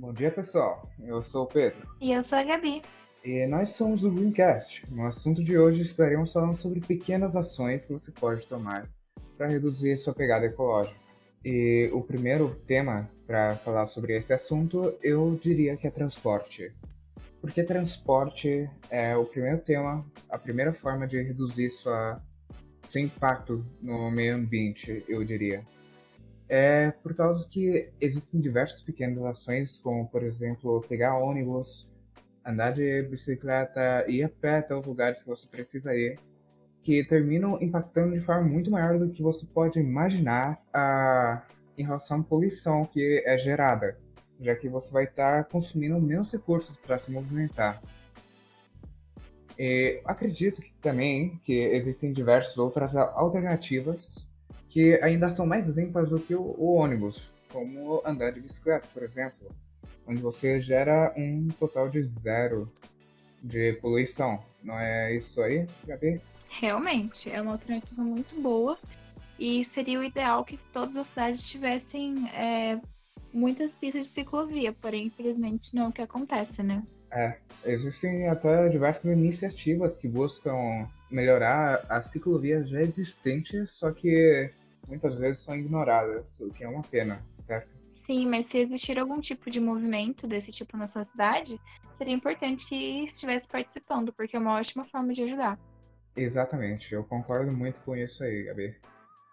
Bom dia, pessoal. Eu sou o Pedro. E eu sou a Gabi. E nós somos o Greencast. No assunto de hoje estaremos falando sobre pequenas ações que você pode tomar para reduzir sua pegada ecológica. E o primeiro tema para falar sobre esse assunto eu diria que é transporte. Porque transporte é o primeiro tema, a primeira forma de reduzir sua, seu impacto no meio ambiente, eu diria. É por causa que existem diversas pequenas ações, como por exemplo pegar ônibus, andar de bicicleta, ir a pé até os lugares que você precisa ir, que terminam impactando de forma muito maior do que você pode imaginar a, em relação à poluição que é gerada, já que você vai estar consumindo menos recursos para se movimentar. E acredito que também que existem diversas outras alternativas que ainda são mais limpas do que o, o ônibus, como andar de bicicleta, por exemplo, onde você gera um total de zero de poluição. Não é isso aí, Gabi? Realmente, é uma alternativa muito boa e seria o ideal que todas as cidades tivessem é, muitas pistas de ciclovia, porém, infelizmente, não é o que acontece, né? É, existem até diversas iniciativas que buscam melhorar as ciclovias já existentes, só que muitas vezes são ignoradas, o que é uma pena, certo? Sim, mas se existir algum tipo de movimento desse tipo na sua cidade, seria importante que estivesse participando, porque é uma ótima forma de ajudar. Exatamente, eu concordo muito com isso aí, Gabi.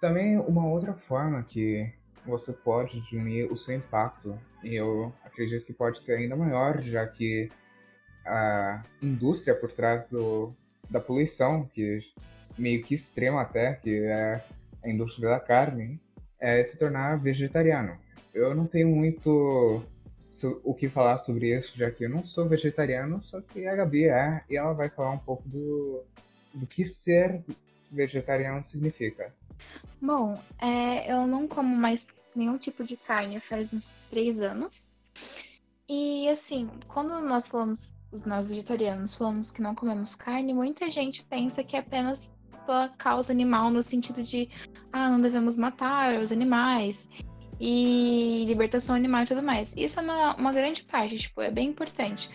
Também uma outra forma que você pode diminuir o seu impacto, e eu acredito que pode ser ainda maior, já que a indústria por trás do, da poluição, que meio que extrema até, que é a indústria da carne, é se tornar vegetariano. Eu não tenho muito o que falar sobre isso, já que eu não sou vegetariano, só que a Gabi é, e ela vai falar um pouco do, do que ser vegetariano significa. Bom, é, eu não como mais nenhum tipo de carne faz uns três anos. E assim, quando nós falamos, nós vegetarianos falamos que não comemos carne, muita gente pensa que é apenas pela causa animal, no sentido de, ah, não devemos matar os animais e libertação animal e tudo mais. Isso é uma, uma grande parte, tipo, é bem importante.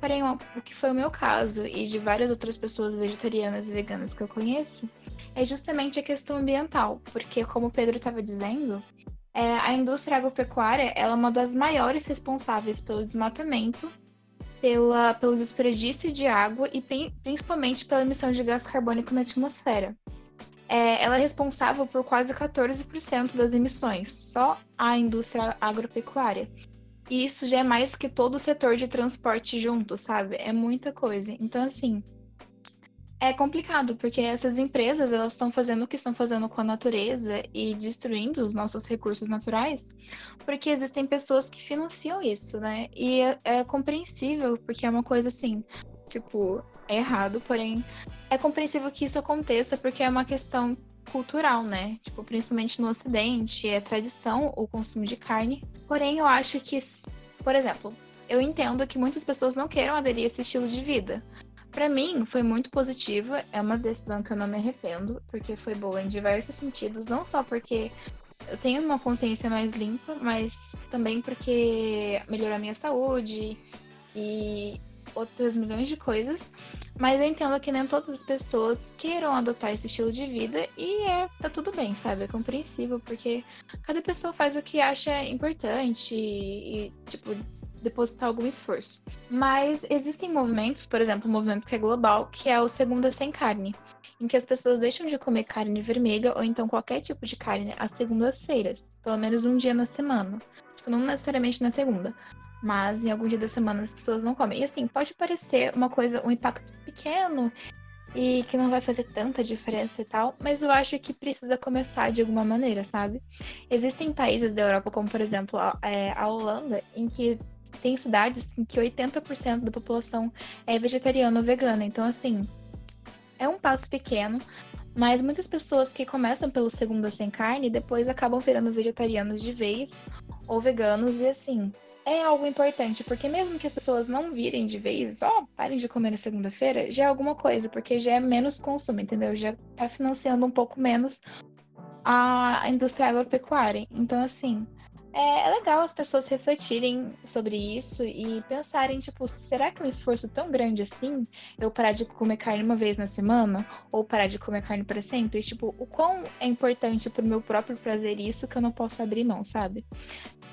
Porém, o que foi o meu caso e de várias outras pessoas vegetarianas e veganas que eu conheço, é justamente a questão ambiental, porque como o Pedro estava dizendo, é, a indústria agropecuária ela é uma das maiores responsáveis pelo desmatamento pela, pelo desperdício de água e principalmente pela emissão de gás carbônico na atmosfera. É, ela é responsável por quase 14% das emissões, só a indústria agropecuária. E isso já é mais que todo o setor de transporte junto, sabe? É muita coisa. Então, assim, é complicado, porque essas empresas elas estão fazendo o que estão fazendo com a natureza e destruindo os nossos recursos naturais, porque existem pessoas que financiam isso, né? E é, é compreensível, porque é uma coisa assim, tipo, é errado, porém é compreensível que isso aconteça porque é uma questão cultural, né? Tipo, principalmente no Ocidente, é tradição o consumo de carne. Porém, eu acho que, por exemplo, eu entendo que muitas pessoas não queiram aderir a esse estilo de vida. Para mim, foi muito positiva. É uma decisão que eu não me arrependo, porque foi boa em diversos sentidos. Não só porque eu tenho uma consciência mais limpa, mas também porque melhorou a minha saúde e outras milhões de coisas, mas eu entendo que nem todas as pessoas queiram adotar esse estilo de vida e é tá tudo bem, sabe? É compreensível porque cada pessoa faz o que acha importante e, e tipo depositar algum esforço. Mas existem movimentos, por exemplo, um movimento que é global, que é o Segunda Sem Carne, em que as pessoas deixam de comer carne vermelha ou então qualquer tipo de carne às segundas-feiras, pelo menos um dia na semana. Tipo, não necessariamente na segunda, mas em algum dia da semana as pessoas não comem. E assim, pode parecer uma coisa, um impacto pequeno e que não vai fazer tanta diferença e tal, mas eu acho que precisa começar de alguma maneira, sabe? Existem países da Europa, como por exemplo a, é, a Holanda, em que tem cidades em que 80% da população é vegetariana ou vegana. Então, assim, é um passo pequeno, mas muitas pessoas que começam pelo segundo sem carne depois acabam virando vegetarianos de vez ou veganos e assim, é algo importante, porque mesmo que as pessoas não virem de vez, ó, oh, parem de comer na segunda-feira, já é alguma coisa, porque já é menos consumo, entendeu? Já tá financiando um pouco menos a indústria agropecuária. Então, assim, é, é legal as pessoas refletirem sobre isso e pensarem, tipo, será que um esforço tão grande assim eu parar de comer carne uma vez na semana? Ou parar de comer carne para sempre? Tipo, o quão é importante pro meu próprio prazer isso que eu não posso abrir mão, sabe?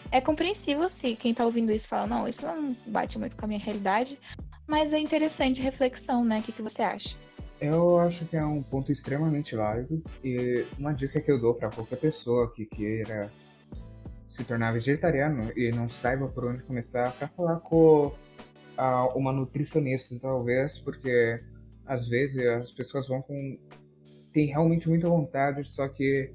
É compreensível se quem tá ouvindo isso fala, não, isso não bate muito com a minha realidade, mas é interessante reflexão, né? O que, que você acha? Eu acho que é um ponto extremamente válido e uma dica que eu dou para qualquer pessoa que queira se tornar vegetariano e não saiba por onde começar, para falar com uh, uma nutricionista, talvez, porque às vezes as pessoas vão com. tem realmente muita vontade, só que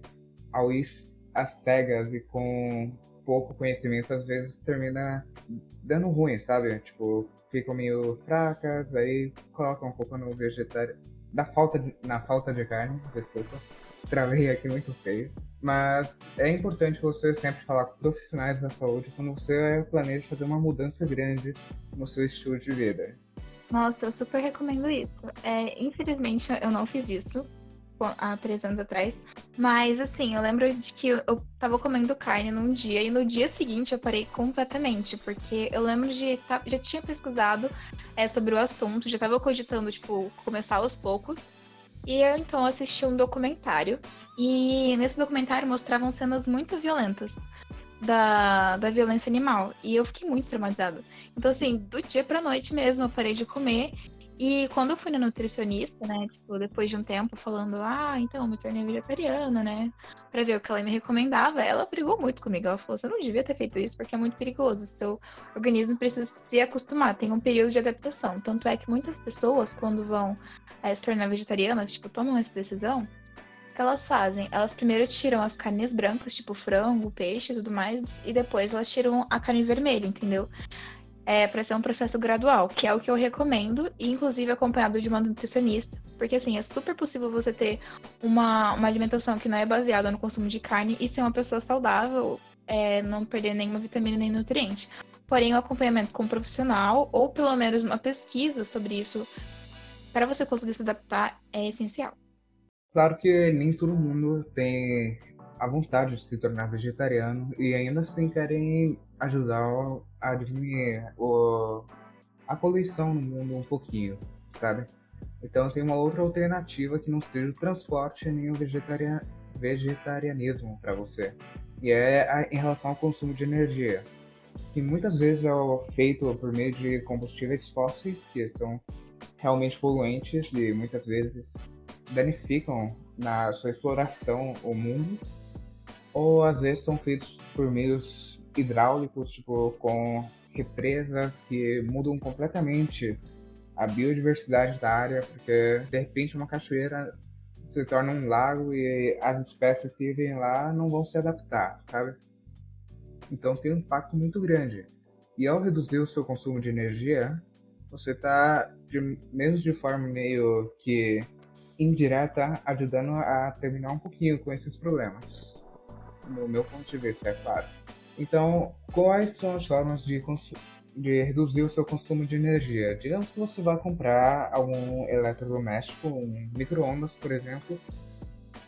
ao ir às cegas e com pouco conhecimento, às vezes termina dando ruim, sabe? Tipo, ficam meio fracas, aí colocam um pouco no vegetariano. Da falta de... na falta de carne, desculpa. Travei aqui muito feio. Mas é importante você sempre falar com profissionais da saúde quando você planeja fazer uma mudança grande no seu estilo de vida. Nossa, eu super recomendo isso. É, infelizmente, eu não fiz isso há três anos atrás. Mas, assim, eu lembro de que eu tava comendo carne num dia e no dia seguinte eu parei completamente. Porque eu lembro de. Tá, já tinha pesquisado é, sobre o assunto, já tava cogitando, tipo, começar aos poucos. E eu então assisti um documentário. E nesse documentário mostravam cenas muito violentas da, da violência animal. E eu fiquei muito traumatizada. Então, assim, do dia pra noite mesmo, eu parei de comer. E quando eu fui na nutricionista, né, tipo, depois de um tempo falando, ah, então, me tornei vegetariana, né, pra ver o que ela me recomendava, ela brigou muito comigo. Ela falou, você não devia ter feito isso porque é muito perigoso, seu organismo precisa se acostumar, tem um período de adaptação. Tanto é que muitas pessoas, quando vão é, se tornar vegetarianas, tipo, tomam essa decisão, o que elas fazem? Elas primeiro tiram as carnes brancas, tipo frango, peixe e tudo mais, e depois elas tiram a carne vermelha, entendeu? É, para ser um processo gradual, que é o que eu recomendo, e inclusive acompanhado de uma nutricionista, porque assim, é super possível você ter uma, uma alimentação que não é baseada no consumo de carne e ser uma pessoa saudável, é, não perder nenhuma vitamina nem nutriente. Porém, o acompanhamento com um profissional, ou pelo menos uma pesquisa sobre isso, para você conseguir se adaptar, é essencial. Claro que nem todo mundo tem a vontade de se tornar vegetariano e ainda assim querem ajudar a diminuir o, a poluição no mundo um pouquinho, sabe? Então tem uma outra alternativa que não seja o transporte nem o vegetarian, vegetarianismo para você. E é a, em relação ao consumo de energia, que muitas vezes é feito por meio de combustíveis fósseis, que são realmente poluentes e muitas vezes danificam na sua exploração o mundo, ou às vezes são feitos por meios hidráulicos, tipo, com represas que mudam completamente a biodiversidade da área, porque de repente uma cachoeira se torna um lago e as espécies que vivem lá não vão se adaptar, sabe? Então tem um impacto muito grande. E ao reduzir o seu consumo de energia, você está, mesmo de forma meio que indireta, ajudando a terminar um pouquinho com esses problemas. No meu ponto de vista, é claro. Então, quais são as formas de, de reduzir o seu consumo de energia? Digamos que você vai comprar algum eletrodoméstico, um micro-ondas, por exemplo.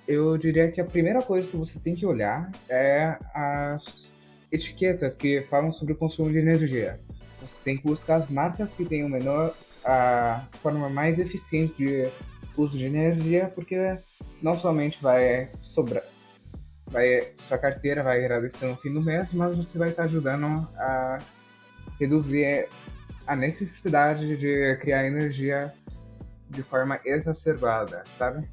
Eu diria que a primeira coisa que você tem que olhar é as etiquetas que falam sobre o consumo de energia. Você tem que buscar as marcas que têm o menor, a forma mais eficiente de uso de energia, porque não somente vai sobrar, vai, sua carteira vai agradecer no fim do mês, mas você vai estar ajudando a reduzir a necessidade de criar energia de forma exacerbada, sabe?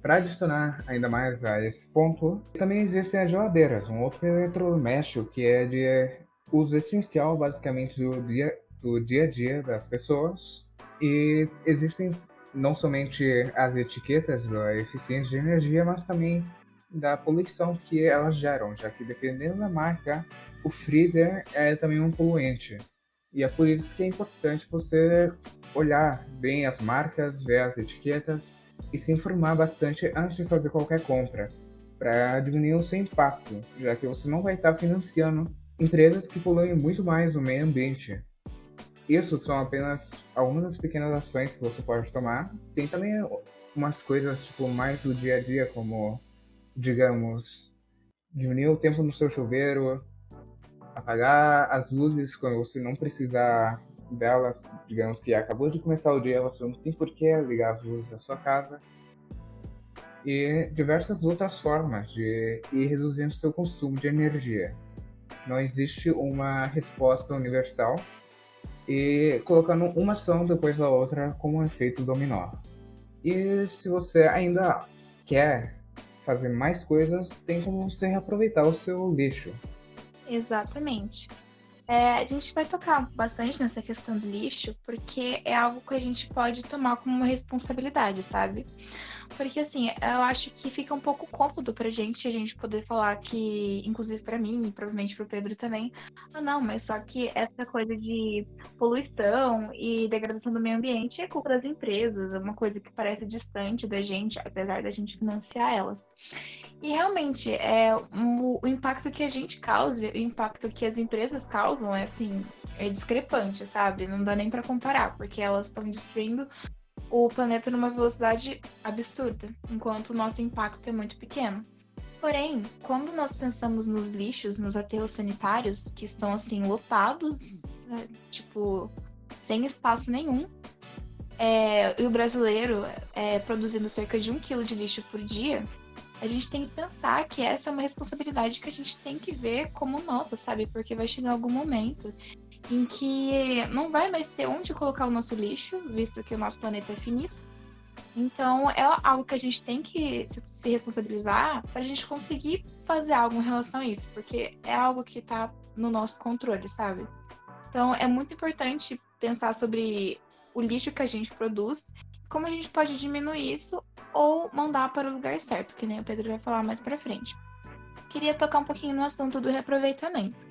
Para adicionar ainda mais a esse ponto, também existem as geladeiras, um outro eletrodoméstico que é de uso essencial basicamente do dia, do dia a dia das pessoas. E existem não somente as etiquetas da eficiência de energia, mas também da poluição que elas geram, já que dependendo da marca, o freezer é também um poluente. E é por isso que é importante você olhar bem as marcas, ver as etiquetas e se informar bastante antes de fazer qualquer compra, para diminuir o seu impacto, já que você não vai estar financiando empresas que poluem muito mais o meio ambiente. Isso são apenas algumas das pequenas ações que você pode tomar. Tem também umas coisas tipo mais do dia a dia, como digamos, diminuir o tempo no seu chuveiro, apagar as luzes quando você não precisar delas. Digamos que acabou de começar o dia, você não tem por que ligar as luzes da sua casa. E diversas outras formas de ir reduzindo seu consumo de energia. Não existe uma resposta universal e colocando uma ação depois da outra como um efeito dominó. E se você ainda quer fazer mais coisas, tem como você reaproveitar o seu lixo. Exatamente. É, a gente vai tocar bastante nessa questão do lixo, porque é algo que a gente pode tomar como uma responsabilidade, sabe? Porque, assim, eu acho que fica um pouco cômodo pra gente a gente poder falar que, inclusive para mim e provavelmente pro Pedro também, ah, não, mas só que essa coisa de poluição e degradação do meio ambiente é culpa das empresas, é uma coisa que parece distante da gente, apesar da gente financiar elas. E realmente, é, o, o impacto que a gente causa, o impacto que as empresas causam é, assim, é discrepante, sabe? Não dá nem para comparar, porque elas estão destruindo o planeta numa velocidade absurda, enquanto o nosso impacto é muito pequeno. Porém, quando nós pensamos nos lixos, nos aterros sanitários, que estão assim lotados, né, tipo, sem espaço nenhum, é, e o brasileiro é, produzindo cerca de um quilo de lixo por dia, a gente tem que pensar que essa é uma responsabilidade que a gente tem que ver como nossa, sabe? Porque vai chegar algum momento em que não vai mais ter onde colocar o nosso lixo, visto que o nosso planeta é finito. Então, é algo que a gente tem que se responsabilizar para a gente conseguir fazer algo em relação a isso, porque é algo que está no nosso controle, sabe? Então, é muito importante pensar sobre o lixo que a gente produz, como a gente pode diminuir isso ou mandar para o lugar certo, que nem o Pedro vai falar mais para frente. Queria tocar um pouquinho no assunto do reaproveitamento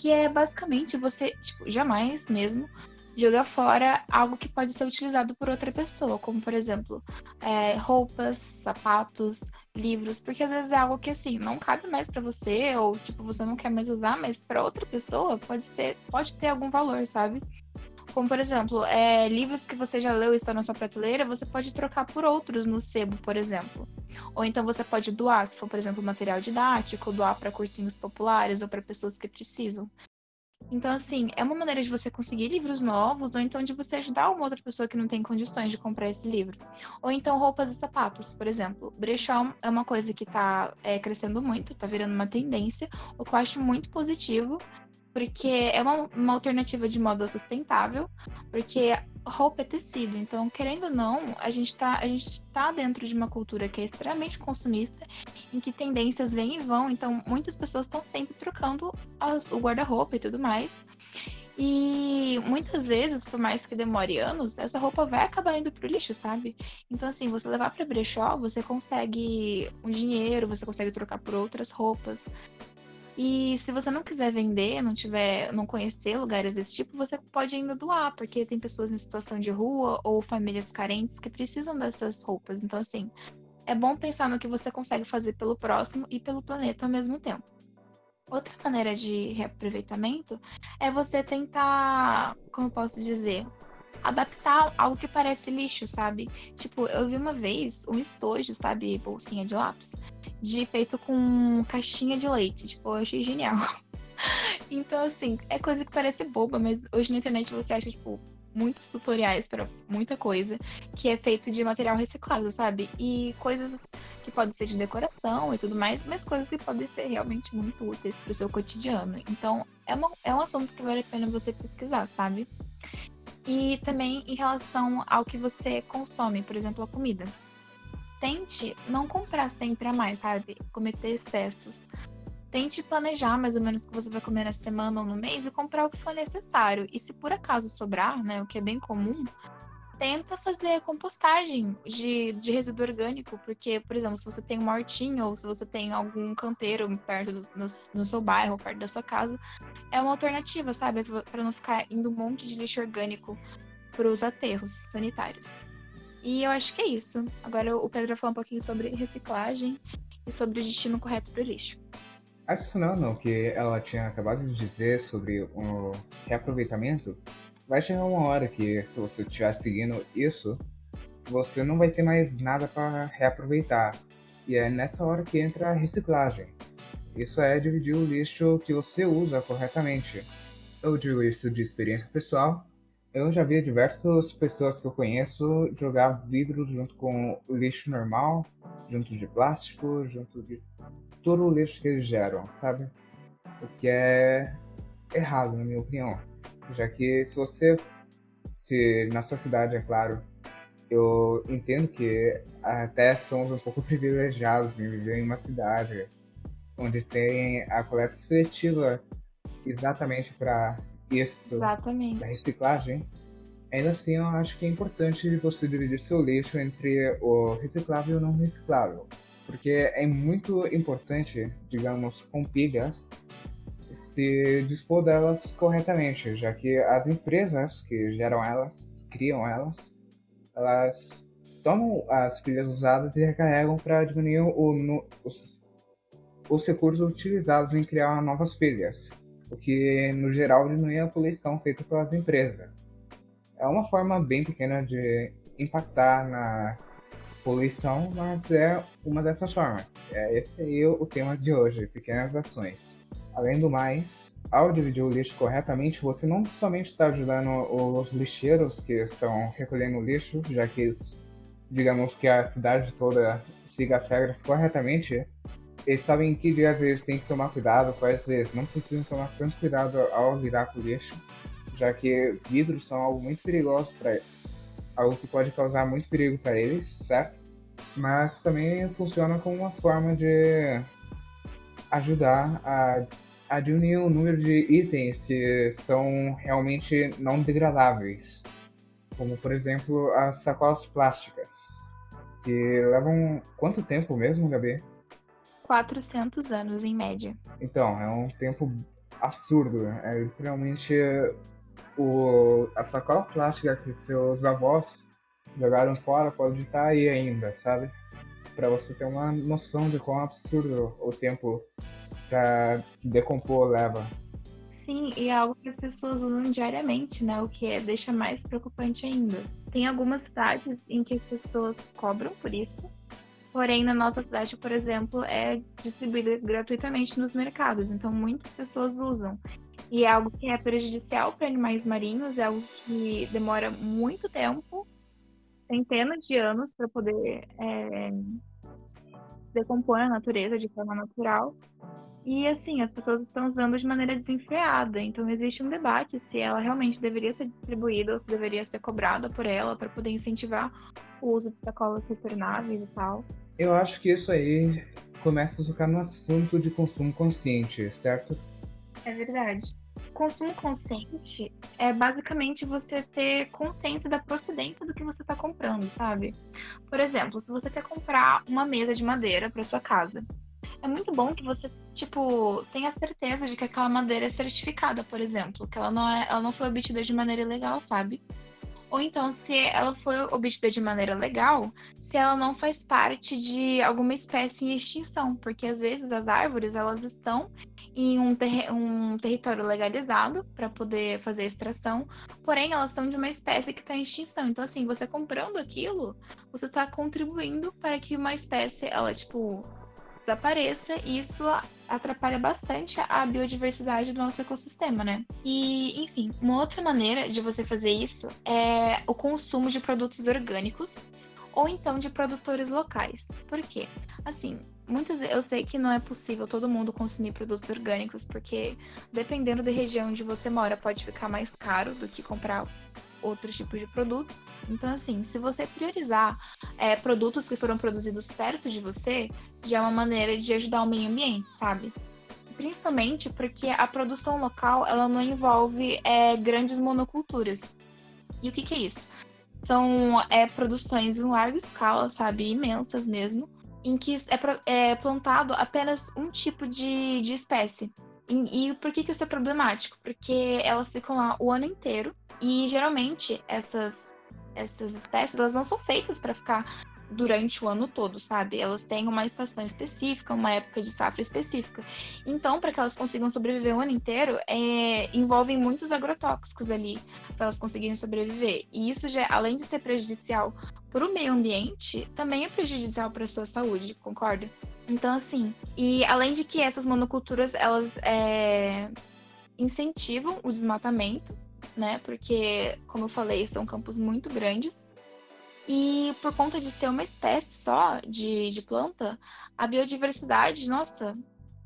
que é basicamente você, tipo, jamais mesmo jogar fora algo que pode ser utilizado por outra pessoa, como por exemplo, é, roupas, sapatos, livros, porque às vezes é algo que assim não cabe mais para você ou tipo você não quer mais usar, mas para outra pessoa pode ser, pode ter algum valor, sabe? Como, por exemplo, é, livros que você já leu e estão na sua prateleira, você pode trocar por outros no sebo, por exemplo. Ou então você pode doar, se for, por exemplo, material didático, doar para cursinhos populares ou para pessoas que precisam. Então, assim, é uma maneira de você conseguir livros novos, ou então de você ajudar uma outra pessoa que não tem condições de comprar esse livro. Ou então roupas e sapatos, por exemplo. Brechó é uma coisa que está é, crescendo muito, está virando uma tendência, o que eu acho muito positivo porque é uma, uma alternativa de moda sustentável, porque roupa é tecido, então, querendo ou não, a gente está tá dentro de uma cultura que é extremamente consumista, em que tendências vêm e vão, então muitas pessoas estão sempre trocando as, o guarda-roupa e tudo mais. E muitas vezes, por mais que demore anos, essa roupa vai acabar indo pro lixo, sabe? Então, assim, você levar para brechó, você consegue um dinheiro, você consegue trocar por outras roupas. E se você não quiser vender, não tiver, não conhecer lugares desse tipo, você pode ainda doar, porque tem pessoas em situação de rua ou famílias carentes que precisam dessas roupas. Então, assim, é bom pensar no que você consegue fazer pelo próximo e pelo planeta ao mesmo tempo. Outra maneira de reaproveitamento é você tentar, como eu posso dizer, adaptar algo que parece lixo, sabe? Tipo, eu vi uma vez um estojo, sabe, bolsinha de lápis, de feito com caixinha de leite. Tipo, eu achei genial. então, assim, é coisa que parece boba, mas hoje na internet você acha, tipo, muitos tutoriais para muita coisa que é feito de material reciclado, sabe? E coisas que podem ser de decoração e tudo mais, mas coisas que podem ser realmente muito úteis para o seu cotidiano. Então, é, uma, é um assunto que vale a pena você pesquisar, sabe? E também em relação ao que você consome, por exemplo, a comida. Tente não comprar sempre a mais, sabe? Cometer excessos. Tente planejar mais ou menos o que você vai comer na semana ou no mês e comprar o que for necessário. E se por acaso sobrar, né, o que é bem comum, tenta fazer compostagem de, de resíduo orgânico, porque, por exemplo, se você tem uma hortinha ou se você tem algum canteiro perto do, no, no seu bairro, perto da sua casa, é uma alternativa, sabe? Para não ficar indo um monte de lixo orgânico para os aterros sanitários. E eu acho que é isso. Agora o Pedro vai falar um pouquinho sobre reciclagem e sobre o destino correto para o lixo. Adicionando o que ela tinha acabado de dizer sobre o reaproveitamento, vai chegar uma hora que, se você estiver seguindo isso, você não vai ter mais nada para reaproveitar. E é nessa hora que entra a reciclagem. Isso é dividir o lixo que você usa corretamente. Eu digo isso de experiência pessoal. Eu já vi diversas pessoas que eu conheço jogar vidro junto com o lixo normal, junto de plástico, junto de todo o lixo que eles geram, sabe? O que é errado, na minha opinião. Já que se você, se na sua cidade, é claro, eu entendo que até somos um pouco privilegiados em viver em uma cidade onde tem a coleta seletiva exatamente para isso, Exatamente. da reciclagem. Ainda assim, eu acho que é importante você dividir seu lixo entre o reciclável e o não reciclável. Porque é muito importante, digamos, com pilhas, se dispor delas corretamente, já que as empresas que geram elas, criam elas, elas tomam as pilhas usadas e recarregam para diminuir o, no, os, os recursos utilizados em criar novas pilhas, o que no geral diminui a poluição feita pelas empresas. É uma forma bem pequena de impactar na poluição, mas é uma dessas formas. É esse aí o tema de hoje, pequenas ações. Além do mais, ao dividir o lixo corretamente, você não somente está ajudando os lixeiros que estão recolhendo o lixo, já que, digamos que a cidade toda siga as regras corretamente, eles sabem em que dias eles têm que tomar cuidado, quais vezes não precisam tomar tanto cuidado ao lidar com o lixo, já que vidros são algo muito perigoso para algo que pode causar muito perigo para eles, certo? Mas também funciona como uma forma de ajudar a, a diminuir o número de itens que são realmente não degradáveis, como por exemplo as sacolas plásticas, que levam quanto tempo mesmo, Gabi? 400 anos em média. Então, é um tempo absurdo. É literalmente o, a sacola plástica que seus avós jogaram fora pode estar aí ainda, sabe? Para você ter uma noção de quão absurdo o tempo para se decompor leva. Sim, e é algo que as pessoas usam diariamente, né? O que é, deixa mais preocupante ainda. Tem algumas cidades em que as pessoas cobram por isso, porém na nossa cidade, por exemplo, é distribuída gratuitamente nos mercados, então muitas pessoas usam. E é algo que é prejudicial para animais marinhos, é algo que demora muito tempo, centenas de anos, para poder é, se decompor na natureza de forma natural. E assim, as pessoas estão usando de maneira desenfreada. Então existe um debate se ela realmente deveria ser distribuída ou se deveria ser cobrada por ela para poder incentivar o uso de sacolas retornáveis e tal. Eu acho que isso aí começa a tocar no assunto de consumo consciente, certo? É verdade. Consumo consciente é basicamente você ter consciência da procedência do que você está comprando, sabe? Por exemplo, se você quer comprar uma mesa de madeira para sua casa, é muito bom que você, tipo, tenha certeza de que aquela madeira é certificada, por exemplo, que ela não, é, ela não foi obtida de maneira ilegal, sabe? Ou então, se ela foi obtida de maneira legal, se ela não faz parte de alguma espécie em extinção, porque às vezes as árvores elas estão em um, ter um território legalizado para poder fazer extração, porém elas são de uma espécie que está em extinção. Então, assim, você comprando aquilo, você está contribuindo para que uma espécie, ela, tipo, desapareça e isso atrapalha bastante a biodiversidade do nosso ecossistema, né? E, enfim, uma outra maneira de você fazer isso é o consumo de produtos orgânicos ou então de produtores locais. Por quê? Assim, muitas eu sei que não é possível todo mundo consumir produtos orgânicos, porque dependendo da região onde você mora, pode ficar mais caro do que comprar outros tipos de produto. Então, assim, se você priorizar é, produtos que foram produzidos perto de você, já é uma maneira de ajudar o meio ambiente, sabe? Principalmente porque a produção local ela não envolve é, grandes monoculturas. E o que, que é isso? São é, produções em larga escala, sabe? Imensas mesmo, em que é, é plantado apenas um tipo de, de espécie. E, e, por que, que isso é problemático? Porque elas ficam lá o ano inteiro e geralmente essas, essas espécies elas não são feitas para ficar durante o ano todo, sabe? Elas têm uma estação específica, uma época de safra específica. Então, para que elas consigam sobreviver o ano inteiro, é, envolvem muitos agrotóxicos ali para elas conseguirem sobreviver. E isso já, além de ser prejudicial para o meio ambiente, também é prejudicial para a sua saúde, concorda? Então, assim, e além de que essas monoculturas, elas é, incentivam o desmatamento, né? Porque, como eu falei, são campos muito grandes. E por conta de ser uma espécie só de, de planta, a biodiversidade, nossa,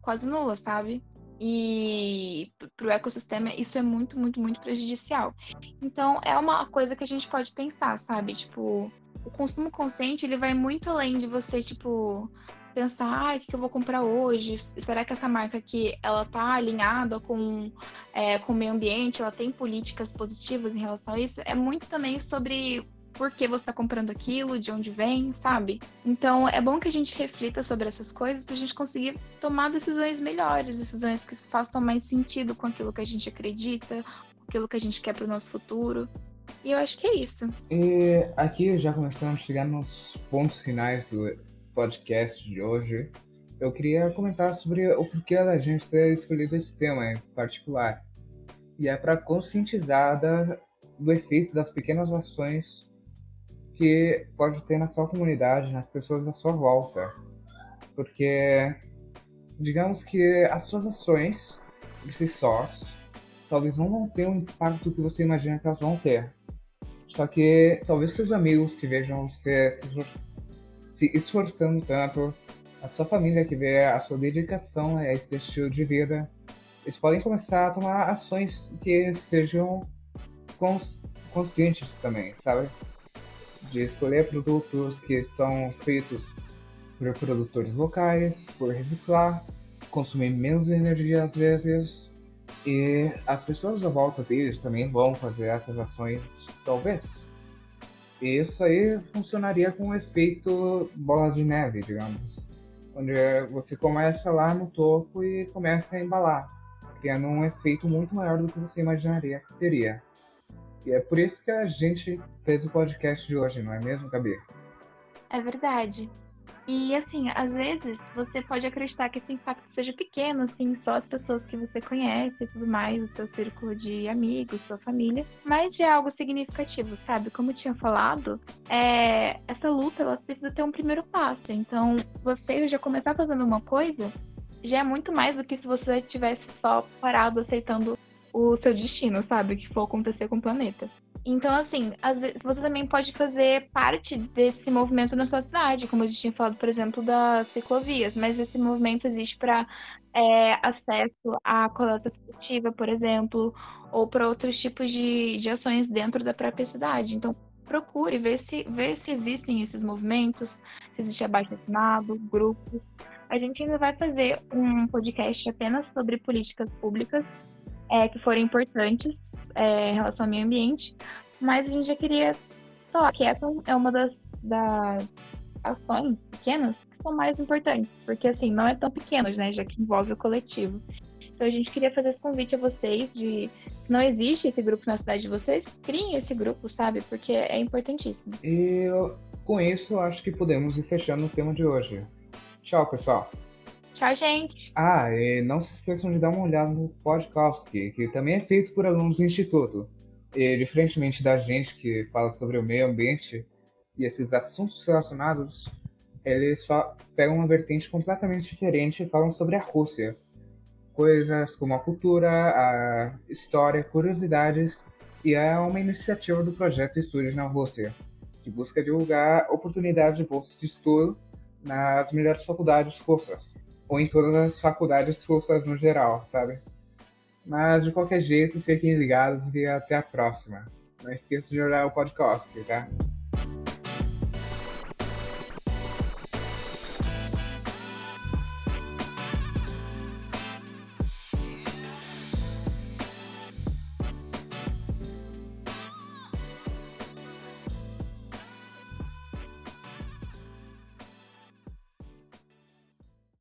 quase nula, sabe? E para o ecossistema isso é muito, muito, muito prejudicial. Então é uma coisa que a gente pode pensar, sabe? Tipo, o consumo consciente ele vai muito além de você, tipo, pensar, ah, o que eu vou comprar hoje? Será que essa marca aqui ela tá alinhada com, é, com o meio ambiente? Ela tem políticas positivas em relação a isso? É muito também sobre por que você está comprando aquilo, de onde vem, sabe? Então é bom que a gente reflita sobre essas coisas para a gente conseguir tomar decisões melhores, decisões que façam mais sentido com aquilo que a gente acredita, com aquilo que a gente quer para o nosso futuro. E eu acho que é isso. E aqui já começando a chegar nos pontos finais do podcast de hoje, eu queria comentar sobre o porquê da gente ter escolhido esse tema em particular. E é para conscientizar da, do efeito das pequenas ações que pode ter na sua comunidade, nas pessoas à sua volta. Porque, digamos que as suas ações, por si sós, talvez não vão ter o impacto que você imagina que elas vão ter. Só que talvez seus amigos que vejam você se se esforçando tanto, a sua família que vê a sua dedicação a esse estilo de vida, eles podem começar a tomar ações que sejam cons conscientes também, sabe? De escolher produtos que são feitos por produtores locais, por reciclar, consumir menos energia às vezes, e as pessoas à volta deles também vão fazer essas ações, talvez. Isso aí funcionaria com um efeito bola de neve, digamos. Onde você começa lá no topo e começa a embalar, criando um efeito muito maior do que você imaginaria que teria. E é por isso que a gente fez o podcast de hoje, não é mesmo, Gabi? É verdade. E assim, às vezes você pode acreditar que esse impacto seja pequeno, assim, só as pessoas que você conhece e tudo mais, o seu círculo de amigos, sua família, mas já é algo significativo, sabe? Como eu tinha falado, é... essa luta ela precisa ter um primeiro passo. Então, você já começar fazendo uma coisa já é muito mais do que se você tivesse só parado aceitando o seu destino, sabe? O que for acontecer com o planeta. Então, assim, às vezes você também pode fazer parte desse movimento na sua cidade, como a gente tinha falado, por exemplo, das ciclovias, mas esse movimento existe para é, acesso à coleta seletiva, por exemplo, ou para outros tipos de, de ações dentro da própria cidade. Então, procure ver se, ver se existem esses movimentos, se existe abaixo assinado, grupos. A gente ainda vai fazer um podcast apenas sobre políticas públicas é, que foram importantes é, em relação ao meio ambiente, mas a gente já queria falar que essa é uma das, das ações pequenas que são mais importantes, porque assim, não é tão pequeno, né, já que envolve o coletivo. Então a gente queria fazer esse convite a vocês de se não existe esse grupo na cidade de vocês, criem esse grupo, sabe? Porque é importantíssimo. E com isso, acho que podemos ir fechando o tema de hoje. Tchau, pessoal. Tchau, gente. Ah, e não se esqueçam de dar uma olhada no podcast, que, também é feito por alunos do Instituto. E, diferentemente da gente que fala sobre o meio ambiente e esses assuntos relacionados, eles só pegam uma vertente completamente diferente e falam sobre a Rússia. Coisas como a cultura, a história, curiosidades, e é uma iniciativa do projeto Estudos na Rússia, que busca divulgar oportunidades de bolsa de estudo nas melhores faculdades russas ou em todas as faculdades russas no geral, sabe? Mas de qualquer jeito, fiquem ligados e até a próxima. Não esqueça de olhar o podcast, tá?